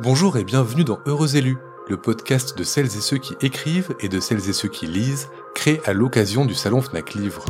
Bonjour et bienvenue dans Heureux élus, le podcast de celles et ceux qui écrivent et de celles et ceux qui lisent, créé à l'occasion du salon Fnac Livre.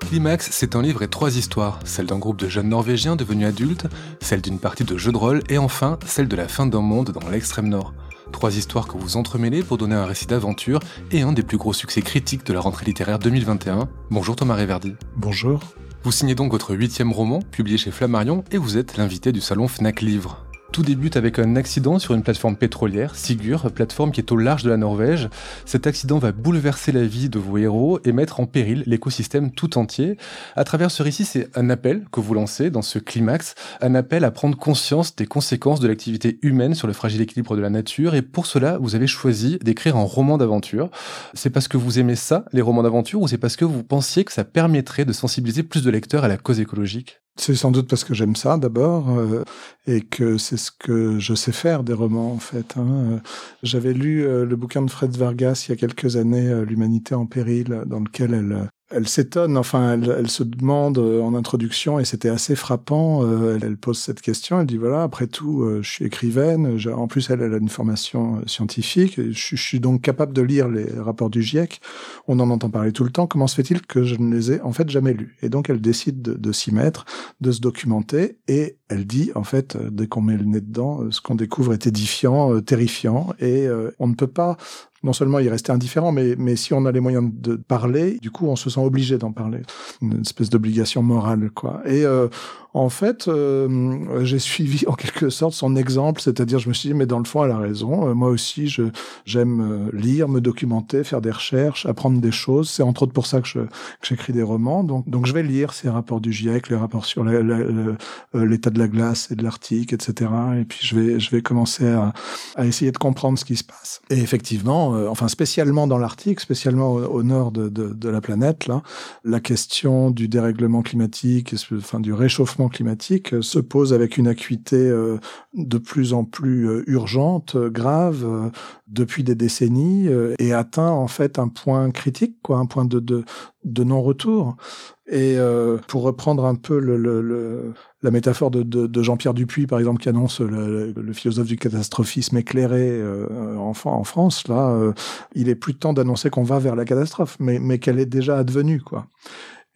Climax, c'est un livre et trois histoires, celle d'un groupe de jeunes norvégiens devenus adultes, celle d'une partie de jeu de rôle et enfin celle de la fin d'un monde dans l'extrême nord. Trois histoires que vous entremêlez pour donner un récit d'aventure et un des plus gros succès critiques de la rentrée littéraire 2021. Bonjour Thomas Réverdi. Bonjour. Vous signez donc votre huitième roman, publié chez Flammarion, et vous êtes l'invité du salon Fnac Livre. Tout débute avec un accident sur une plateforme pétrolière, Sigur, plateforme qui est au large de la Norvège. Cet accident va bouleverser la vie de vos héros et mettre en péril l'écosystème tout entier. À travers ce récit, c'est un appel que vous lancez dans ce climax, un appel à prendre conscience des conséquences de l'activité humaine sur le fragile équilibre de la nature. Et pour cela, vous avez choisi d'écrire un roman d'aventure. C'est parce que vous aimez ça, les romans d'aventure, ou c'est parce que vous pensiez que ça permettrait de sensibiliser plus de lecteurs à la cause écologique? C'est sans doute parce que j'aime ça d'abord euh, et que c'est ce que je sais faire des romans en fait. Hein. J'avais lu euh, le bouquin de Fred Vargas il y a quelques années, euh, L'humanité en péril, dans lequel elle elle s'étonne, enfin, elle, elle, se demande euh, en introduction, et c'était assez frappant. Euh, elle, pose cette question. Elle dit voilà, après tout, euh, je suis écrivaine. en plus, elle, elle, a une formation scientifique. Je, je, suis donc capable de lire les rapports du GIEC. On en entend parler tout le temps. Comment se fait-il que je ne les ai en fait jamais lus? Et donc, elle décide de, de s'y mettre, de se documenter, et elle dit en fait, dès qu'on met le nez dedans, ce qu'on découvre est édifiant, terrifiant, et on ne peut pas non seulement y rester indifférent, mais, mais si on a les moyens de parler, du coup, on se sent obligé d'en parler. Une espèce d'obligation morale, quoi. Et euh, en fait, euh, j'ai suivi en quelque sorte son exemple, c'est-à-dire je me suis dit, mais dans le fond, elle a raison. Euh, moi aussi, je j'aime lire, me documenter, faire des recherches, apprendre des choses. C'est entre autres pour ça que j'écris des romans. Donc, donc je vais lire ces rapports du GIEC, les rapports sur l'état de la glace et de l'Arctique, etc. Et puis je vais je vais commencer à essayer de comprendre ce qui se passe. Et effectivement, enfin spécialement dans l'Arctique, spécialement au, nord de, la planète, la question du dérèglement climatique, enfin du réchauffement climatique euh, se pose avec une acuité euh, de plus en plus euh, urgente, grave, depuis des décennies, et atteint en fait un point critique, quoi, un point de, de non-retour. Et pour reprendre un peu la métaphore de, Jean-Pierre Dupuis, par exemple, qui annonce le, philosophe du catastrophisme éclairé en, en, France, là, il est plus temps d'annoncer qu'on va vers la catastrophe, mais, mais qu'elle est déjà advenue, quoi.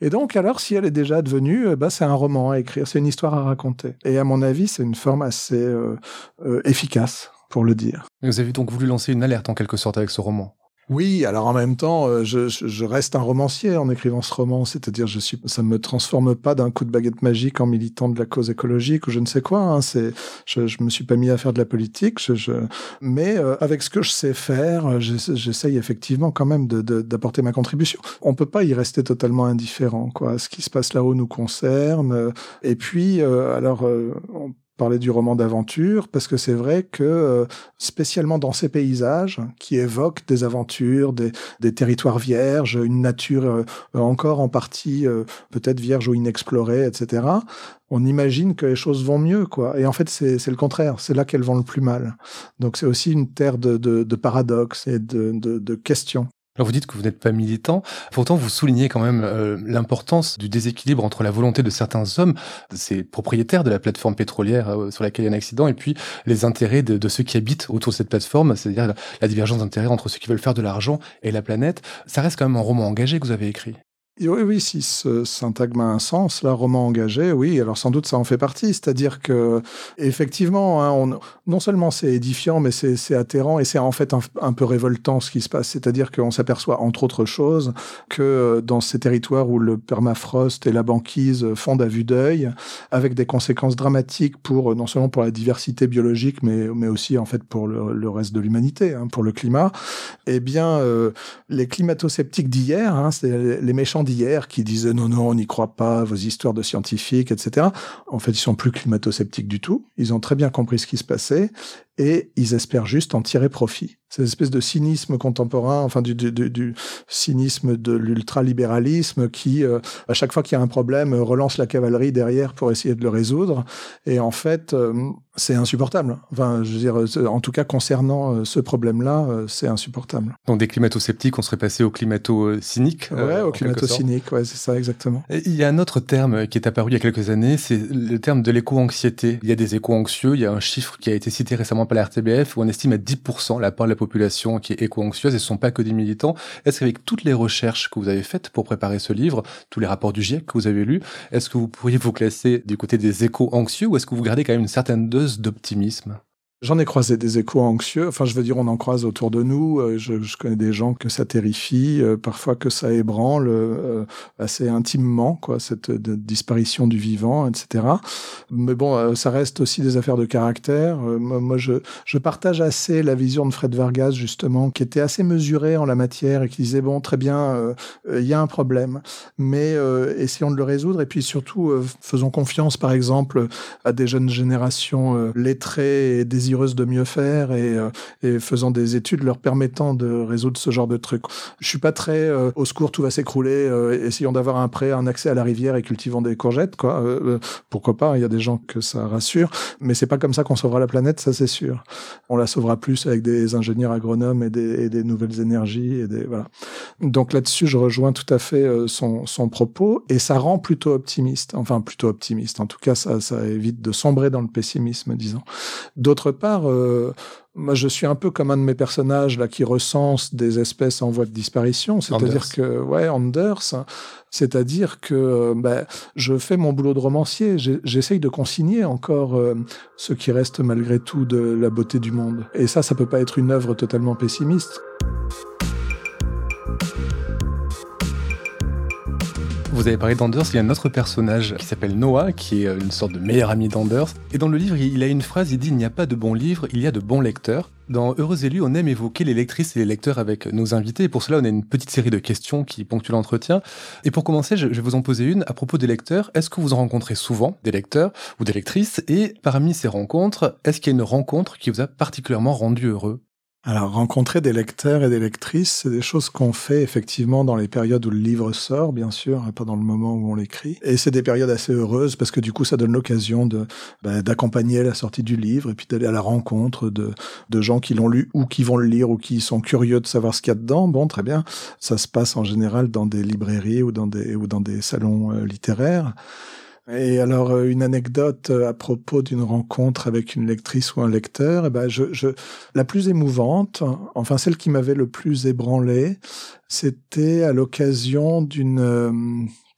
Et donc, alors, si elle est déjà devenue, bah, c'est un roman à écrire, c'est une histoire à raconter. Et à mon avis, c'est une forme assez euh, euh, efficace, pour le dire. Vous avez donc voulu lancer une alerte en quelque sorte avec ce roman? Oui, alors en même temps, euh, je, je, reste un romancier en écrivant ce roman, c'est-à-dire je suis, ça me transforme pas d'un coup de baguette magique en militant de la cause écologique ou je ne sais quoi. Hein, c'est, je, je me suis pas mis à faire de la politique, je, je... mais euh, avec ce que je sais faire, euh, j'essaye effectivement quand même d'apporter de, ma contribution. On peut pas y rester totalement indifférent, quoi. Ce qui se passe là-haut nous concerne. Et puis, alors, on parler du roman d'aventure parce que c'est vrai que euh, spécialement dans ces paysages qui évoquent des aventures, des, territoires vierges, une nature euh, encore en partie euh, peut-être vierge ou inexplorée, etc. On imagine que les choses vont mieux, quoi. Et en fait, c'est le contraire. C'est là qu'elles vont le plus mal. Donc, c'est aussi une terre de, paradoxes et de questions. Alors vous dites que vous n'êtes pas militant, pourtant vous soulignez quand même euh, l'importance du déséquilibre entre la volonté de certains hommes, ces propriétaires de la plateforme pétrolière euh, sur laquelle il y a un accident, et puis les intérêts de, ceux qui habitent autour de cette plateforme, c'est-à-dire la, la divergence d'intérêts entre ceux qui veulent faire de l'argent et la planète. Ça reste quand même un roman engagé que vous avez écrit. Oui, oui, si ce syntagme a un sens, là, roman engagé, oui, alors sans doute ça en fait partie. C'est-à-dire que, effectivement, hein, on, non seulement c'est édifiant, mais c'est atterrant et c'est en fait un, peu révoltant ce qui se passe. C'est-à-dire qu'on s'aperçoit, entre autres choses, que euh, dans ces territoires où le permafrost et la banquise fondent à vue d'œil, avec des conséquences dramatiques pour, non seulement pour la diversité biologique, mais, mais aussi, en fait, pour le, reste de l'humanité, hein, pour le climat, eh bien, euh, les climato-sceptiques d'hier, hein, c'est les méchants hier qui disaient non, non, on n'y croit pas, vos histoires de scientifiques, etc. En fait, ils sont plus climato-sceptiques du tout. Ils ont très bien compris ce qui se passait et ils espèrent juste en tirer profit. Cette espèce de cynisme contemporain, enfin du, du, du cynisme de l'ultralibéralisme qui, euh, à chaque fois qu'il y a un problème, relance la cavalerie derrière pour essayer de le résoudre. Et en fait, euh, c'est insupportable. Enfin, je veux dire, euh, en tout cas concernant ce problème-là, c'est insupportable. Donc des climato-sceptiques, on serait passé au climato-cynique. Ouais, au climato-cynique, ouais, c'est ça exactement. il y a un autre terme qui est apparu il y a quelques années, c'est le terme de l'éco-anxiété. Il y a des éco-anxieux, il y a un chiffre qui a été cité récemment par la RTBF où on estime à 10% la part de la population qui est éco-anxieuse et ce sont pas que des militants. Est-ce qu'avec toutes les recherches que vous avez faites pour préparer ce livre, tous les rapports du GIEC que vous avez lus, est-ce que vous pourriez vous classer du côté des éco-anxieux ou est-ce que vous gardez quand même une certaine dose d'optimisme? J'en ai croisé des échos anxieux. Enfin, je veux dire, on en croise autour de nous. Euh, je, je connais des gens que ça terrifie, euh, parfois que ça ébranle euh, assez intimement, quoi, cette disparition du vivant, etc. Mais bon, ça reste aussi des affaires de caractère. moi, je, je partage assez la vision de Fred Vargas, justement, qui était assez mesuré en la matière et qui disait, bon, très bien, il y a un problème, mais essayons de le résoudre. Et puis surtout, faisons confiance, par exemple, à des jeunes générations lettrées et désireuses de mieux faire et, euh, et, faisant des études leur permettant de résoudre ce genre de trucs. Je suis pas très euh, au secours, tout va s'écrouler, euh, essayons d'avoir un prêt, un accès à la rivière et cultivons des courgettes, quoi. pourquoi pas Il y a des gens que ça rassure, mais c'est pas comme ça qu'on sauvera la planète, ça c'est sûr. On la sauvera plus avec des ingénieurs agronomes et des, et des nouvelles énergies et des voilà. Donc là-dessus, je rejoins tout à fait son, son propos et ça rend plutôt optimiste. Enfin, plutôt optimiste. En tout cas, ça, ça évite de sombrer dans le pessimisme, disons. D'autre part, euh, moi, je suis un peu comme un de mes personnages là qui recense des espèces en voie de disparition. C'est-à-dire que, ouais, Anders, c'est-à-dire que euh, ben, je fais mon boulot de romancier. J'essaye de consigner encore euh, ce qui reste malgré tout de la beauté du monde. Et ça, ça peut pas être une œuvre totalement pessimiste. Vous avez parlé d'Anders, il y a un autre personnage qui s'appelle Noah, qui est euh, une sorte de meilleur ami d'Anders. Et dans le livre, il a une phrase, il dit Il n'y a pas de bons livres, il y a de bons lecteurs. Dans Heureux élus, on aime évoquer les lectrices et les lecteurs avec nos invités. Et pour cela, on a une petite série de questions qui ponctuent l'entretien. Et pour commencer, je vais vous en poser une à propos des lecteurs. Est-ce que vous en rencontrez souvent des lecteurs ou des lectrices? Et parmi ces rencontres, est-ce qu'il y a une rencontre qui vous a particulièrement rendu heureux? Alors, rencontrer des lecteurs et des lectrices, c'est des choses qu'on fait effectivement dans les périodes où le livre sort, bien sûr, hein, pas dans le moment où on l'écrit. Et c'est des périodes assez heureuses parce que du coup, ça donne l'occasion de bah, d'accompagner la sortie du livre et puis d'aller à la rencontre de, de gens qui l'ont lu ou qui vont le lire ou qui sont curieux de savoir ce qu'il y a dedans. Bon, très bien. Ça se passe en général dans des librairies ou dans des ou dans des salons euh, littéraires. Et alors, euh, une anecdote euh, à propos d'une rencontre avec une lectrice ou un lecteur, eh ben je, la plus émouvante, enfin celle qui m'avait le plus ébranlé, c'était à l'occasion d'une euh,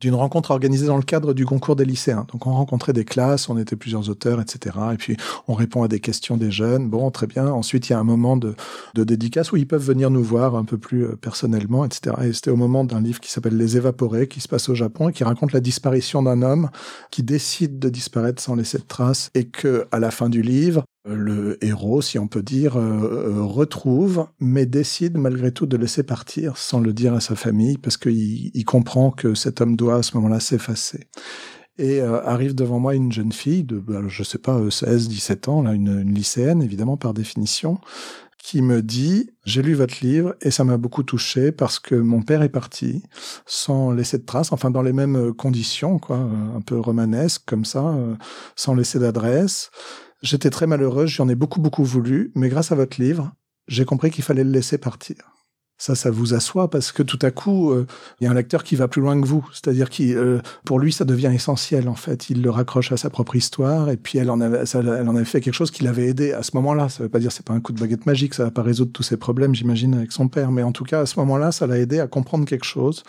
d'une rencontre organisée dans le cadre du concours des lycéens. Donc on rencontrait des classes, on était plusieurs auteurs, etc. Et puis on répond à des questions des jeunes. Bon, très bien. Ensuite, il y a un moment de, dédicace où ils peuvent venir nous voir un peu plus euh, personnellement, etc. Et c'était au moment d'un livre qui s'appelle Les Évaporés, qui se passe au Japon et qui raconte la disparition d'un homme qui décide de disparaître sans laisser de traces et que à la fin du livre, le héros, si on peut dire, euh, euh, retrouve, mais décide malgré tout de laisser partir sans le dire à sa famille, parce qu'il il comprend que cet homme doit à ce moment-là s'effacer. Et euh, arrive devant moi une jeune fille de, bah, je sais pas, 16, 17 ans, là, une, une lycéenne, évidemment, par définition, qui me dit j'ai lu votre livre et ça m'a beaucoup touché parce que mon père est parti sans laisser de traces, enfin dans les mêmes conditions, quoi, un peu romanesques comme ça, sans laisser d'adresse. J'étais très malheureuse, j'en ai beaucoup, beaucoup voulu, mais grâce à votre livre, j'ai compris qu'il fallait le laisser partir ça, ça vous assoit parce que tout à coup, euh, il y a un lecteur qui va plus loin que vous. C'est-à-dire qui, euh, pour lui, ça devient essentiel en fait. Il le raccroche à sa propre histoire et puis elle en avait, fait quelque chose qui l'avait aidé à ce moment-là. Ça veut pas dire c'est pas un coup de baguette magique, ça va pas résoudre tous ses problèmes, j'imagine, avec son père, mais en tout cas à ce moment-là, ça l'a aidé à comprendre quelque chose,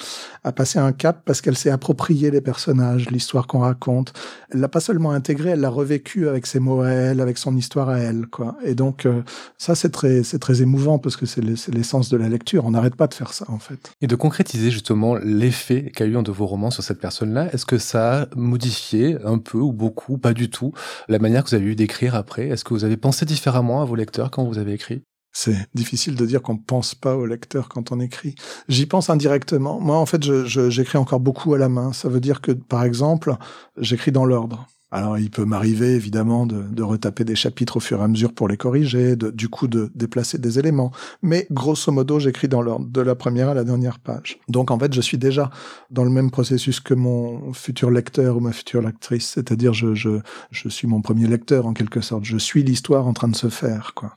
à passer un cap parce qu'elle s'est appropriée les personnages, l'histoire qu'on raconte. Elle l'a pas seulement intégré, elle l'a revécu avec ses mots à elle, avec son histoire à elle, quoi. Et donc euh, ça, c'est très émouvant parce que c'est l'essence de la lecture on n'arrête pas de faire ça, en fait. Et de concrétiser justement l'effet qu'a eu un de vos romans sur cette personne-là, est-ce que ça a modifié un peu ou beaucoup, pas du tout, la manière que vous avez eu d'écrire après? Est-ce que vous avez pensé différemment à vos lecteurs quand vous avez écrit? C'est difficile de dire qu'on pense pas au lecteur quand on écrit. J'y pense indirectement. Moi, en fait, j'écris encore beaucoup à la main. Ça veut dire que, par exemple, j'écris dans l'ordre Alors il peut m'arriver évidemment de, de, retaper des chapitres au fur et à mesure pour les corriger, de, du coup de déplacer des éléments. Mais grosso modo, j'écris dans l'ordre de la première à la dernière page. Donc en fait, je suis déjà dans le même processus que mon futur lecteur ou ma future lectrice, c'est-à-dire je, je, je suis mon premier lecteur en quelque sorte. Je suis l'histoire en train de se faire, quoi.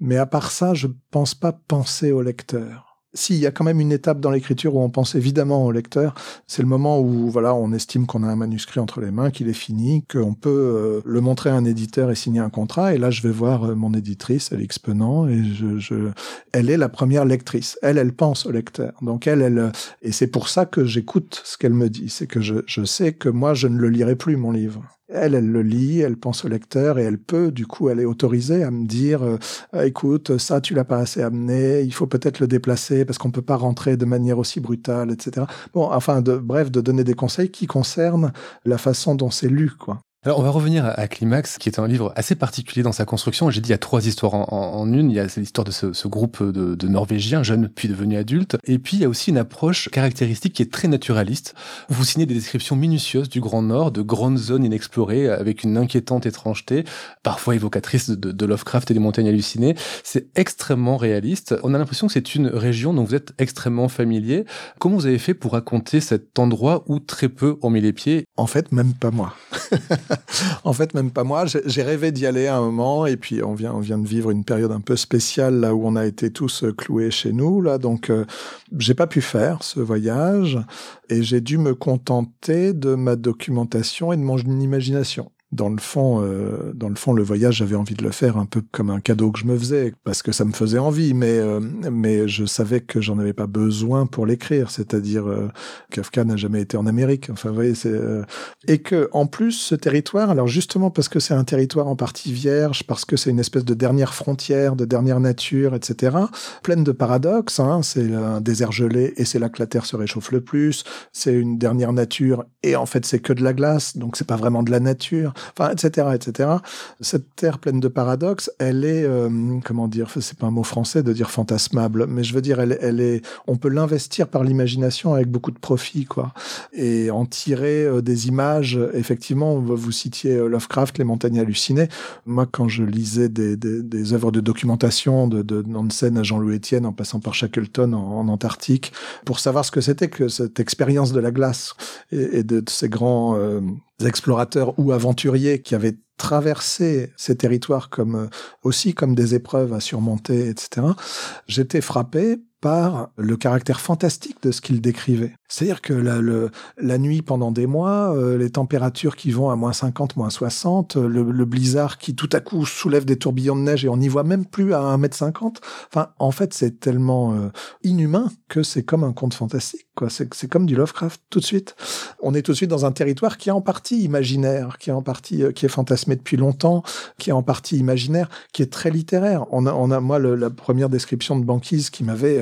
Mais à part ça, je pense pas penser au lecteur. S'il y a quand même une étape dans l'écriture où on pense évidemment au lecteur, c'est le moment où voilà, on estime qu'on a un manuscrit entre les mains, qu'il est fini, qu'on peut euh, le montrer à un éditeur et signer un contrat. Et là, je vais voir euh, mon éditrice, Alix Penant, et je, je, elle est la première lectrice. Elle, elle pense au lecteur. Donc elle, elle, et c'est pour ça que j'écoute ce qu'elle me dit. C'est que je, je sais que moi, je ne le lirai plus mon livre. Elle, elle le lit, elle pense au lecteur et elle peut, du coup, elle est autorisée à me dire, euh, ah, écoute, ça, tu l'as pas assez amené, il faut peut-être le déplacer parce qu'on peut pas rentrer de manière aussi brutale, etc. Bon, enfin, de, bref, de donner des conseils qui concernent la façon dont c'est lu, quoi. Alors on va revenir à, Climax, qui est un livre assez particulier dans sa construction. J'ai dit il y a trois histoires en, une. Il y a l'histoire de ce, groupe de, Norvégiens, jeunes puis devenus adultes. Et puis il y a aussi une approche caractéristique qui est très naturaliste. Vous signez des descriptions minutieuses du Grand Nord, de grandes zones inexplorées, avec une inquiétante étrangeté, parfois évocatrice de, de Lovecraft et des montagnes hallucinées. C'est extrêmement réaliste. On a l'impression que c'est une région dont vous êtes extrêmement familier. Comment vous avez fait pour raconter cet endroit où très peu ont mis les pieds? En fait, même pas moi. en fait, même pas moi. J'ai rêvé d'y aller à un moment, et puis on vient, on vient de vivre une période un peu spéciale là où on a été tous euh, cloués chez nous là, donc euh, j'ai pas pu faire ce voyage, et j'ai dû me contenter de ma documentation et de mon imagination dans le fond, euh, dans le fond, le voyage, j'avais envie de le faire un peu comme un cadeau que je me faisais, parce que ça me faisait envie, mais euh, mais je savais que j'en avais pas besoin pour l'écrire. C'est-à-dire, euh, Kafka n'a jamais été en Amérique. Enfin, vous voyez, c'est euh, et que en plus, ce territoire, alors justement parce que c'est un territoire en partie vierge, parce que c'est une espèce de dernière frontière, de dernière nature, etc., pleine de paradoxes. Hein, c'est un désert gelé et c'est là que la Terre se réchauffe le plus. C'est une dernière nature et en fait, c'est que de la glace, donc c'est pas vraiment de la nature enfin, etc., etc. Cette terre pleine de paradoxes, elle est, euh, comment dire, c'est pas un mot français de dire fantasmable, mais je veux dire, elle, elle est, on peut l'investir par l'imagination avec beaucoup de profit, quoi, et en tirer euh, des images. Effectivement, vous citiez euh, Lovecraft, les montagnes hallucinées. Moi, quand je lisais des, des, des œuvres de documentation de, de Nansen à Jean-Louis Etienne, en passant par Shackleton en, Antarctique, pour savoir ce que c'était que cette expérience de la glace et, de, de, ces grands explorateurs ou aventuriers qui avaient traversé ces territoires comme euh, aussi comme des épreuves à surmonter, etc. J'étais frappé par le caractère fantastique de ce qu'il décrivait. C'est-à-dire que la, le, la nuit pendant des mois, euh, les températures qui vont à moins 50, moins 60, euh, le, le, blizzard qui tout à coup soulève des tourbillons de neige et on n'y voit même plus à 1m50. Enfin, en fait, c'est tellement euh, inhumain que c'est comme un conte fantastique. quoi. C'est comme du Lovecraft tout de suite. On est tout de suite dans un territoire qui est en partie imaginaire, qui est en partie qui est fantasmé depuis longtemps, qui est en partie imaginaire, qui est très littéraire. On a, on a moi, le, la première description de banquise qui m'avait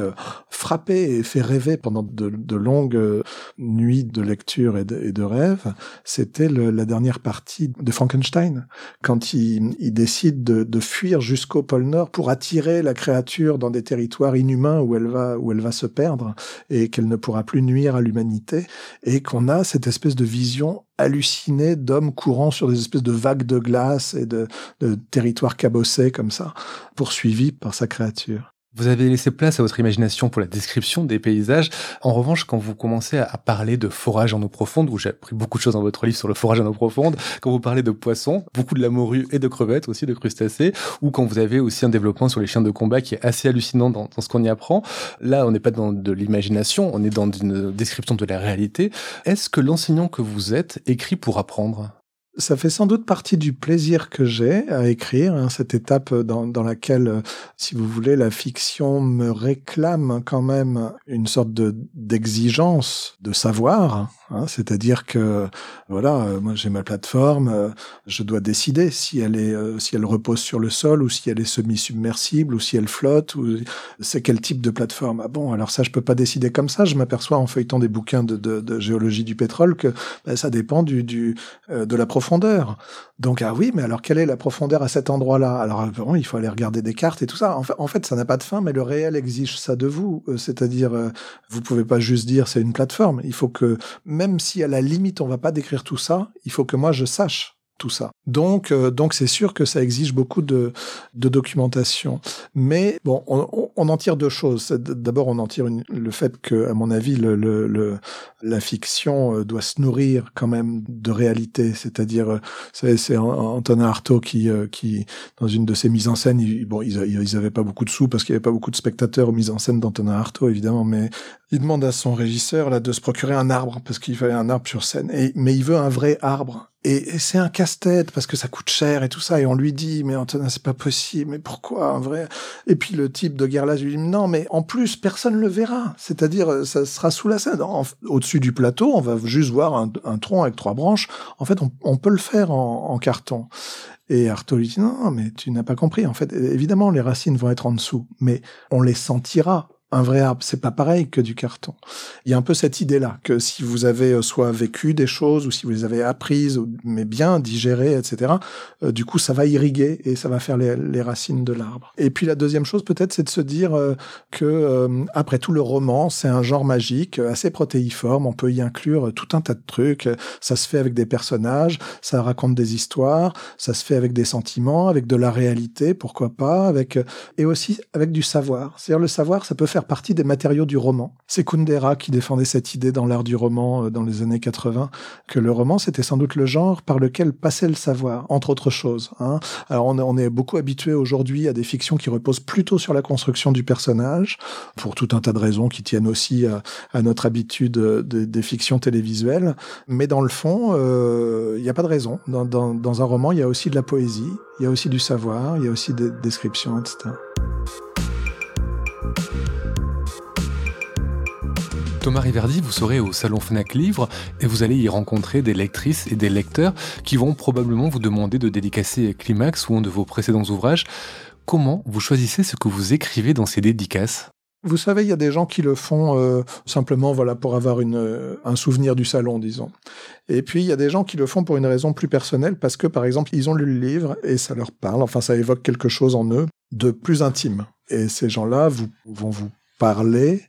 frappé et fait rêver pendant de, de longues euh, nuits de lecture et de, rêve, c'était la dernière partie de Frankenstein, quand il, décide de, de fuir jusqu'au pôle Nord pour attirer la créature dans des territoires inhumains où elle va, où elle va se perdre et qu'elle ne pourra plus nuire à l'humanité, et qu'on a cette espèce de vision hallucinée d'hommes courant sur des espèces de vagues de glace et de, de territoires cabossés comme ça, poursuivis par sa créature. Vous avez laissé place à votre imagination pour la description des paysages. En revanche, quand vous commencez à parler de forage en eau profonde, où j'ai appris beaucoup de choses dans votre livre sur le forage en eau profonde, quand vous parlez de poissons, beaucoup de la morue et de crevettes aussi, de crustacés, ou quand vous avez aussi un développement sur les chiens de combat qui est assez hallucinant dans, ce qu'on y apprend, là, on n'est pas dans de l'imagination, on est dans une description de la réalité. Est-ce que l'enseignant que vous êtes écrit pour apprendre? Ça fait sans doute partie du plaisir que j'ai à écrire, hein, cette étape dans, dans, laquelle, euh, si vous voulez, la fiction me réclame quand même une sorte de d'exigence de savoir, Hein, C'est-à-dire que voilà, euh, moi j'ai ma plateforme, euh, je dois décider si elle est, si elle repose sur le sol ou si elle est semi-submersible ou si elle flotte ou c'est quel type de plateforme. Ah bon, alors ça je peux pas décider comme ça. Je m'aperçois en feuilletant des bouquins de, de, de géologie du pétrole que ben, ça dépend du, du de la profondeur Donc ah oui, mais alors quelle est la profondeur à cet endroit-là? Alors bon, il faut aller regarder des cartes et tout ça. En fait, ça n'a pas de fin, mais le réel exige ça de vous. Euh, c'est-à-dire, euh, vous pouvez pas juste dire c'est une plateforme. Il faut que, même si à la limite on va pas décrire tout ça, il faut que moi je sache tout ça. Donc, euh, donc c'est sûr que ça exige beaucoup de, de documentation. Mais bon, on, on, en tire deux choses. D'abord, on en tire le fait que, à mon avis, la fiction euh, doit se nourrir quand même de réalité. C'est-à-dire, euh, c'est Antonin Artaud qui, qui, dans une de ses mises en scène, bon, ils, ils avaient pas beaucoup de sous parce qu'il y avait pas beaucoup de spectateurs aux mises en scène d'Antonin Artaud, évidemment, mais il demande à son régisseur là de se procurer un arbre parce qu'il fallait un arbre sur scène. Et, mais il veut un vrai arbre. Et, c'est un casse-tête parce que ça coûte cher et tout ça. Et on lui dit, mais Antonin, c'est pas possible. Mais pourquoi un vrai? Et puis le type de Guerlas lui dit, non, mais en plus, personne le verra. C'est-à-dire, ça sera sous la scène. Au-dessus du plateau, on va juste voir un, tronc avec trois branches. En fait, on, peut le faire en, en carton. Et Artaud lui dit, non, mais tu n'as pas compris. En fait, évidemment, les racines vont être en dessous, mais on les sentira un vrai arbre, c'est pas pareil que du carton. Il y a un peu cette idée-là que si vous avez euh, soit vécu des choses ou si vous les avez apprises, mais bien digérées, etc. Euh, du coup, ça va irriguer et ça va faire les, racines de l'arbre. Et puis la deuxième chose, peut-être, c'est de se dire euh, que après tout, le roman, c'est un genre magique assez protéiforme. On peut y inclure tout un tas de trucs. Ça se fait avec des personnages, ça raconte des histoires, ça se fait avec des sentiments, avec de la réalité, pourquoi pas, avec et aussi avec du savoir. C'est-à-dire le savoir, ça peut faire partie des matériaux du roman. C'est Kundera qui défendait cette idée dans l'art du roman euh, dans les années 80, que le roman, c'était sans doute le genre par lequel passait le savoir, entre autres choses. Hein. Alors on, est beaucoup habitué aujourd'hui à des fictions qui reposent plutôt sur la construction du personnage, pour tout un tas de raisons qui tiennent aussi à, notre habitude des fictions télévisuelles. Mais dans le fond, euh, il n'y a pas de raison. Dans, dans un roman, il y a aussi de la poésie, il y a aussi du savoir, il y a aussi des descriptions, etc. Thomas Riverdi, vous serez au salon Fnac Livre et vous allez y rencontrer des lectrices et des lecteurs qui vont probablement vous demander de dédicacer Climax ou un de vos précédents ouvrages. Comment vous choisissez ce que vous écrivez dans ces dédicaces? Vous savez, il y a des gens qui le font euh, simplement voilà pour avoir euh, un souvenir du salon, disons. Et puis il y a des gens qui le font pour une raison plus personnelle, parce que par exemple ils ont lu le livre et ça leur parle, enfin ça évoque quelque chose en eux de plus intime. Et ces gens-là vont vous parler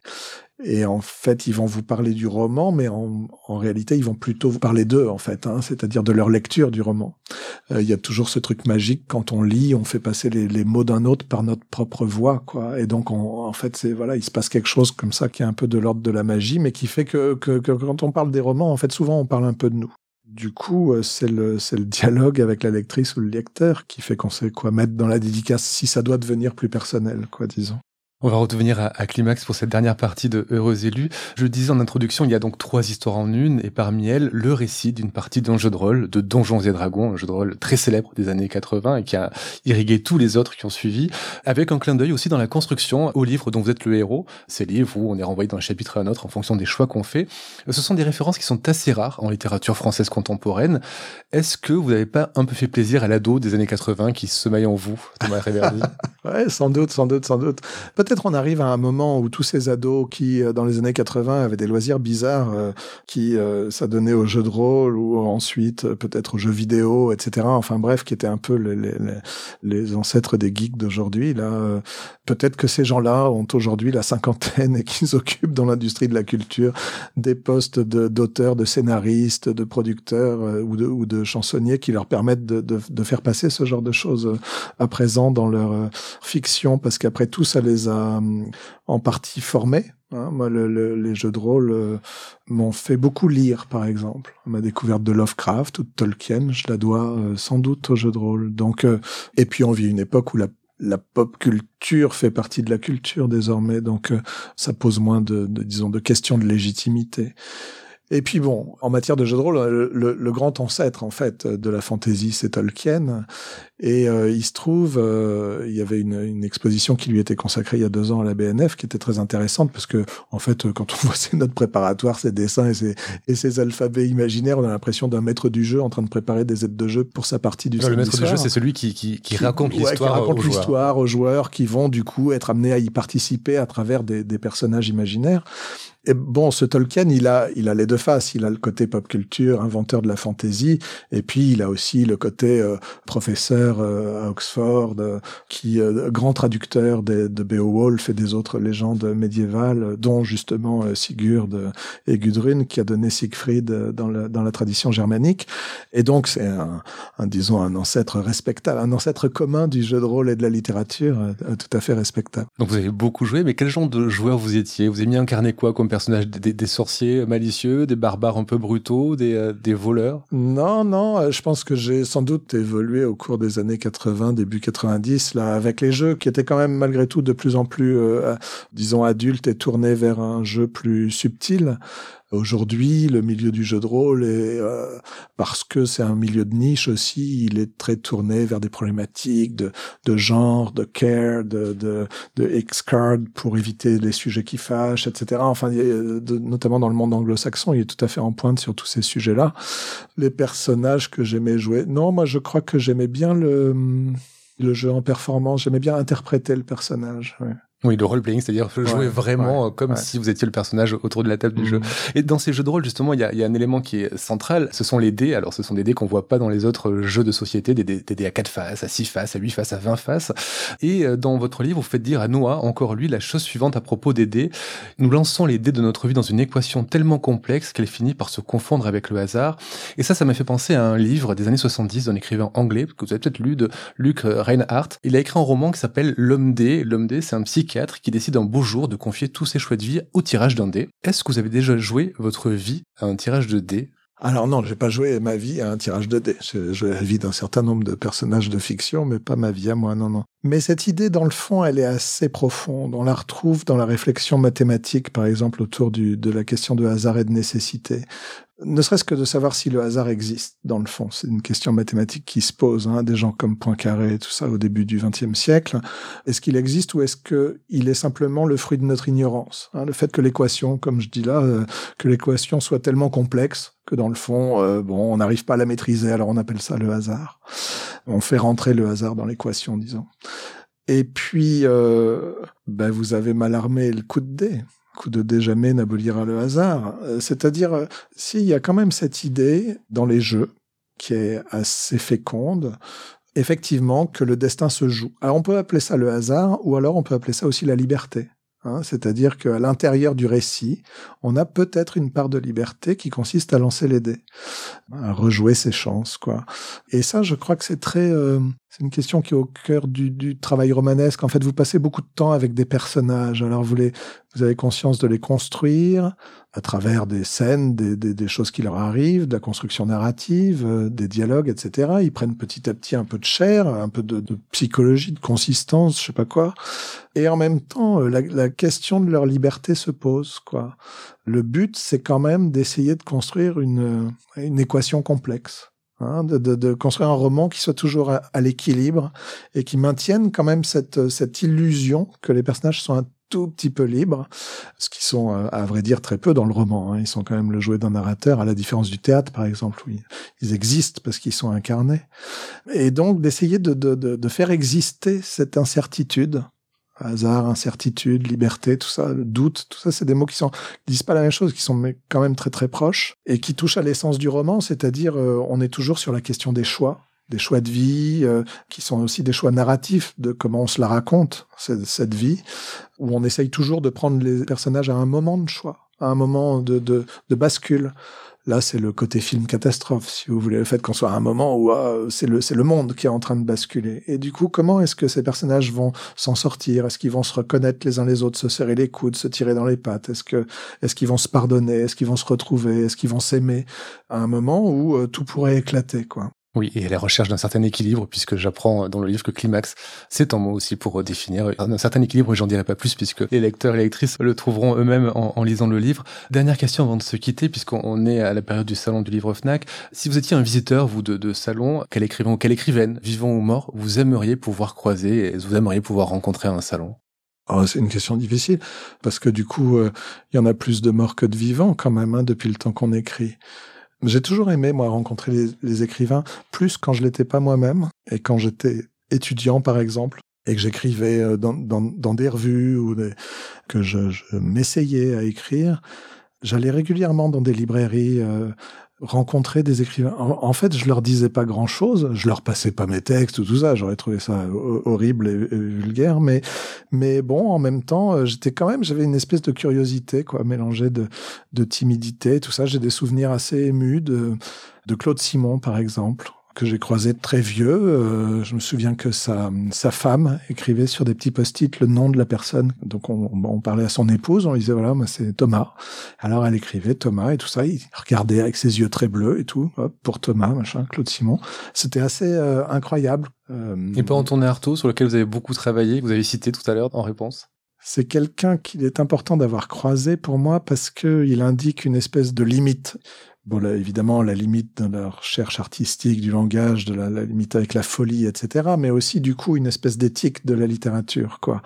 et en fait, ils vont vous parler du roman, mais en, en réalité, ils vont plutôt vous parler d'eux, en fait, hein, c'est-à-dire de leur lecture du roman. Euh, il y a toujours ce truc magique quand on lit, on fait passer les, les mots d'un autre par notre propre voix, quoi. Et donc, on, en fait, c'est voilà, il se passe quelque chose comme ça qui est un peu de l'ordre de la magie, mais qui fait que, que, que, quand on parle des romans, en fait, souvent, on parle un peu de nous. Du coup, euh, c'est le, le dialogue avec la lectrice ou le lecteur qui fait qu'on sait quoi mettre dans la dédicace si ça doit devenir plus personnel, quoi, disons. On va revenir à, Climax pour cette dernière partie de Heureux élus. Je disais en introduction, il y a donc trois histoires en une, et parmi elles, le récit d'une partie d'un jeu de rôle, de Donjons et Dragons, un jeu de rôle très célèbre des années 80 et qui a irrigué tous les autres qui ont suivi, avec un clin d'œil aussi dans la construction au livre dont vous êtes le héros, ces livres où on est renvoyé d'un chapitre à un autre en fonction des choix qu'on fait. Ce sont des références qui sont assez rares en littérature française contemporaine. Est-ce que vous n'avez pas un peu fait plaisir à l'ado des années 80 qui se en vous, Thomas Réverdi Ouais, sans doute, sans doute, sans doute. Peut-être on arrive à un moment où tous ces ados qui, euh, dans les années 80, avaient des loisirs bizarres, euh, qui euh, s'adonnaient aux jeux de rôle ou ensuite peut-être aux jeux vidéo, etc. Enfin bref, qui étaient un peu les, ancêtres des geeks d'aujourd'hui. Là, peut-être que ces gens-là ont aujourd'hui la cinquantaine et qu'ils occupent dans l'industrie de la culture des postes d'auteurs, de, scénaristes, de producteurs ou, de, ou de chansonniers qui leur permettent de, de, de, faire passer ce genre de choses à présent dans leur fiction, parce qu'après tout, ça les a hum, en partie formés. Hein. Moi, le, les jeux de rôle euh, m'ont fait beaucoup lire, par exemple. Ma découverte de Lovecraft ou de Tolkien, je la dois euh, sans doute aux jeux de rôle. Donc, euh, et puis on vit une époque où la, pop culture fait partie de la culture désormais, donc ça pose moins de, disons, de questions de légitimité. Et puis bon, en matière de jeu de rôle, le, le, grand ancêtre en fait de la fantasy, c'est Tolkien. Et euh, il se trouve, euh, il y avait une, une, exposition qui lui était consacrée il y a deux ans à la BNF, qui était très intéressante parce que en fait, quand on voit ses notes préparatoires, ses dessins et ses, et ses alphabets imaginaires, on a l'impression d'un maître du jeu en train de préparer des aides de jeu pour sa partie du. le maître du jeu, c'est celui qui, qui, qui, raconte l'histoire qui raconte l'histoire aux joueurs qui vont du coup être amenés à y participer à travers des, des personnages imaginaires. Et bon, ce Tolkien, il a, il a les deux faces. Il a le côté pop culture, inventeur de la fantasy, et puis il a aussi le côté euh, professeur euh, à Oxford, euh, qui grand traducteur de, Beowulf et des autres légendes médiévales, dont justement Sigurd et Gudrun, qui a donné Siegfried dans, la, dans la tradition germanique. Et donc c'est un, un, disons un ancêtre respectable, un ancêtre commun du jeu de rôle et de la littérature, tout à fait respectable. Donc vous avez beaucoup joué, mais quel genre de joueur vous étiez? Vous avez mis quoi comme personnage des, sorciers malicieux, des barbares un peu brutaux, des, euh, voleurs? Non, non, euh, je pense que j'ai sans doute évolué au cours des années 80, début 90, là, avec les jeux qui étaient quand même malgré tout de plus en plus, euh, disons, adultes et tournés vers un jeu plus subtil. Aujourd'hui, le milieu du jeu de rôle est euh, parce que c'est un milieu de niche aussi, il est très tourné vers des problématiques de, de genre, de care, de, de, de X-card pour éviter les sujets qui fâchent, etc. Enfin, notamment dans le monde anglo-saxon, il est tout à fait en pointe sur tous ces sujets-là. Les personnages que j'aimais jouer, non, moi je crois que j'aimais bien le le jeu en performance, j'aimais bien interpréter le personnage. Ouais. Oui, le role-playing, c'est-à-dire jouer vraiment euh, comme si vous étiez le personnage autour de la table du jeu. Mhm. Et dans ces jeux de rôle, justement, il y a, y a, un élément qui est central, ce sont les dés. Alors, ce sont des dés qu'on voit pas dans les autres jeux de société, des dés, des dés à 4 faces, à 6 faces, à 8 faces, à 20 faces. Et euh, dans votre livre, vous faites dire à Noah, encore lui, la chose suivante à propos des dés. Nous lançons les dés de notre vie dans une équation tellement complexe qu'elle finit par se confondre avec le hasard. Et ça, ça m'a fait penser à un livre des années 70 d'un écrivain anglais, que vous avez peut-être lu, de Luc Reinhardt. Il a écrit un roman qui s'appelle L'homme dé. L'homme dé, c'est un qui décide en beau jour de confier tous ses choix de vie au tirage d'un dé. Est-ce que vous avez déjà joué votre vie à un tirage de dés alors non, j'ai pas joué ma vie à un tirage de dés. J'ai joué la vie d'un certain nombre de personnages de fiction, mais pas ma vie à moi, non, non. Mais cette idée, dans le fond, elle est assez profonde. On la retrouve dans la réflexion mathématique, par exemple, autour de la question de hasard et de nécessité ne serait-ce que de savoir si le hasard existe, dans le fond. C'est une question mathématique qui se pose, hein, des gens comme Poincaré et tout ça au début du XXe siècle. Est-ce qu'il existe ou est-ce qu'il est simplement le fruit de notre ignorance hein, Le fait que l'équation, comme je dis là, euh, que l'équation soit tellement complexe que dans le fond, euh, bon, on n'arrive pas à la maîtriser, alors on appelle ça le hasard. On fait rentrer le hasard dans l'équation, disons. Et puis, euh, ben vous avez mal armé le coup de dé coup de dé jamais n'abolira le hasard. Euh, c'est-à-dire, euh, s'il y a quand même cette idée dans les jeux qui est assez féconde, effectivement, que le destin se joue. Alors on peut appeler ça le hasard, ou alors on peut appeler ça aussi la liberté. Hein, c'est-à-dire qu'à l'intérieur du récit, on a peut-être une part de liberté qui consiste à lancer les dés, à rejouer ses chances, quoi. Et ça, je crois que c'est très, euh, c'est une question qui est au cœur du, du, travail romanesque. En fait, vous passez beaucoup de temps avec des personnages. Alors, vous les, vous avez conscience de les construire à travers des scènes, des, des, choses qui leur arrivent, de la construction narrative, euh, des dialogues, etc. Ils prennent petit à petit un peu de chair, un peu de, de psychologie, de consistance, je sais pas quoi. Et en même temps, euh, la, la question de leur liberté se pose, quoi. Le but, c'est quand même d'essayer de construire une, une équation complexe. Hein, de, de, de, construire un roman qui soit toujours à, l'équilibre et qui maintienne quand même cette, cette illusion que les personnages sont un tout petit peu libres, ce qui sont euh, à vrai dire très peu dans le roman. Hein. Ils sont quand même le jouet d'un narrateur, à la différence du théâtre par exemple, où ils existent parce qu'ils sont incarnés. Et donc d'essayer de, de, de, faire exister cette incertitude hasard, incertitude, liberté, tout ça, doute, tout ça, c'est des mots qui sont disent pas la même chose, qui sont quand même très très proches et qui touchent à l'essence du roman, c'est-à-dire euh, on est toujours sur la question des choix, des choix de vie, euh, qui sont aussi des choix narratifs de comment on se la raconte, cette, cette, vie, où on essaye toujours de prendre les personnages à un moment de choix, à un moment de, de, de bascule. Là, c'est le côté film catastrophe, si vous voulez, le fait qu'on soit à un moment où ah, c'est le c'est le monde qui est en train de basculer. Et du coup, comment est-ce que ces personnages vont s'en sortir? Est-ce qu'ils vont se reconnaître les uns les autres, se serrer les coudes, se tirer dans les pattes? Est-ce que est-ce qu'ils vont se pardonner? Est-ce qu'ils vont se retrouver? Est-ce qu'ils vont s'aimer? À un moment où euh, tout pourrait éclater, quoi oui, et la recherche d'un certain équilibre, puisque j'apprends dans le livre que climax, c'est un mot aussi pour définir un certain équilibre, j'en dirai pas plus, puisque les lecteurs et les lectrices le trouveront eux-mêmes en, lisant le livre. Dernière question avant de se quitter, puisqu'on est à la période du salon du livre FNAC. Si vous étiez un visiteur, vous, de, salon, quel écrivain ou quelle écrivaine, vivant ou mort, vous aimeriez pouvoir croiser, et vous aimeriez pouvoir rencontrer à un salon? Oh, c'est une question difficile parce que du coup, euh, il y en a plus de morts que de vivants quand même hein, depuis le temps qu'on écrit. J'ai toujours aimé, moi, rencontrer les, écrivains, plus quand je l'étais pas moi-même et quand j'étais étudiant, par exemple. et que j'écrivais dans, dans, dans, des revues ou que je, je m'essayais à écrire, j'allais régulièrement dans des librairies rencontrer des écrivains. En, fait, je leur disais pas grand chose, je leur passais pas mes textes ou tout ça, j'aurais trouvé ça horrible et, vulgaire, mais mais bon, en même temps, euh, j'étais quand même, j'avais une espèce de curiosité, quoi, mélangée de de timidité, tout ça. J'ai des souvenirs assez émus de de Claude Simon, par exemple, que j'ai croisé très vieux. Euh, je me souviens que sa, sa femme écrivait sur des petits post-it le nom de la personne. Donc on, on parlait à son épouse, on lui disait voilà, moi c'est Thomas. Alors elle écrivait Thomas et tout ça. Il regardait avec ses yeux très bleus et tout pour Thomas, machin, Claude Simon. C'était assez euh, incroyable. Euh, et pas Antoine Artaud, sur lequel vous avez beaucoup travaillé, vous avez cité tout à l'heure en réponse? C'est quelqu'un qu'il est important d'avoir croisé pour moi parce que il indique une espèce de limite. Bon, là, évidemment, la limite de la recherche artistique du langage, de la, limite avec la folie, etc., mais aussi, du coup, une espèce d'éthique de la littérature, quoi,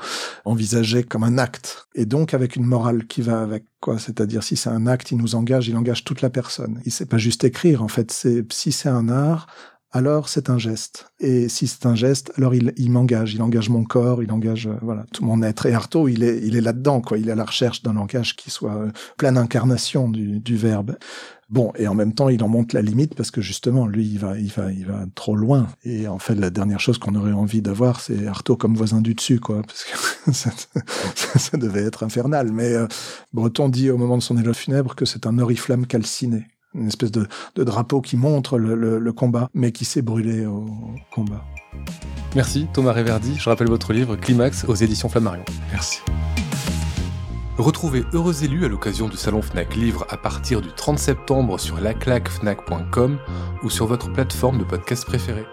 envisagée comme un acte, et donc avec une morale qui va avec, quoi. C'est-à-dire, si c'est un acte, il nous engage, il engage toute la personne. Il sait pas juste écrire, en fait. C'est si c'est un art, alors c'est un geste. Et si c'est un geste, alors il, il m'engage, il engage mon corps, il engage euh, voilà tout mon être. Et Artaud, il est, il est là-dedans, quoi. Il est à la recherche d'un langage qui soit euh, plein d'incarnation du, du verbe. Bon, et en même temps, il en monte la limite parce que justement, lui, il va, il va, il va trop loin. Et en fait, la dernière chose qu'on aurait envie d'avoir, c'est Artaud comme voisin du dessus, quoi, parce que ça, ça, devait être infernal. Mais euh, Breton dit au moment de son éloge funèbre que c'est un oriflamme calciné, une espèce de, de drapeau qui montre le, le, le combat, mais qui s'est brûlé au combat. Merci Thomas Réverdi. Je rappelle votre livre Climax aux éditions Flammarion. Merci. Retrouvez Heureux Élus à l'occasion du salon Fnac Livre à partir du 30 septembre sur laclacfnac.com ou sur votre plateforme de podcast préférée.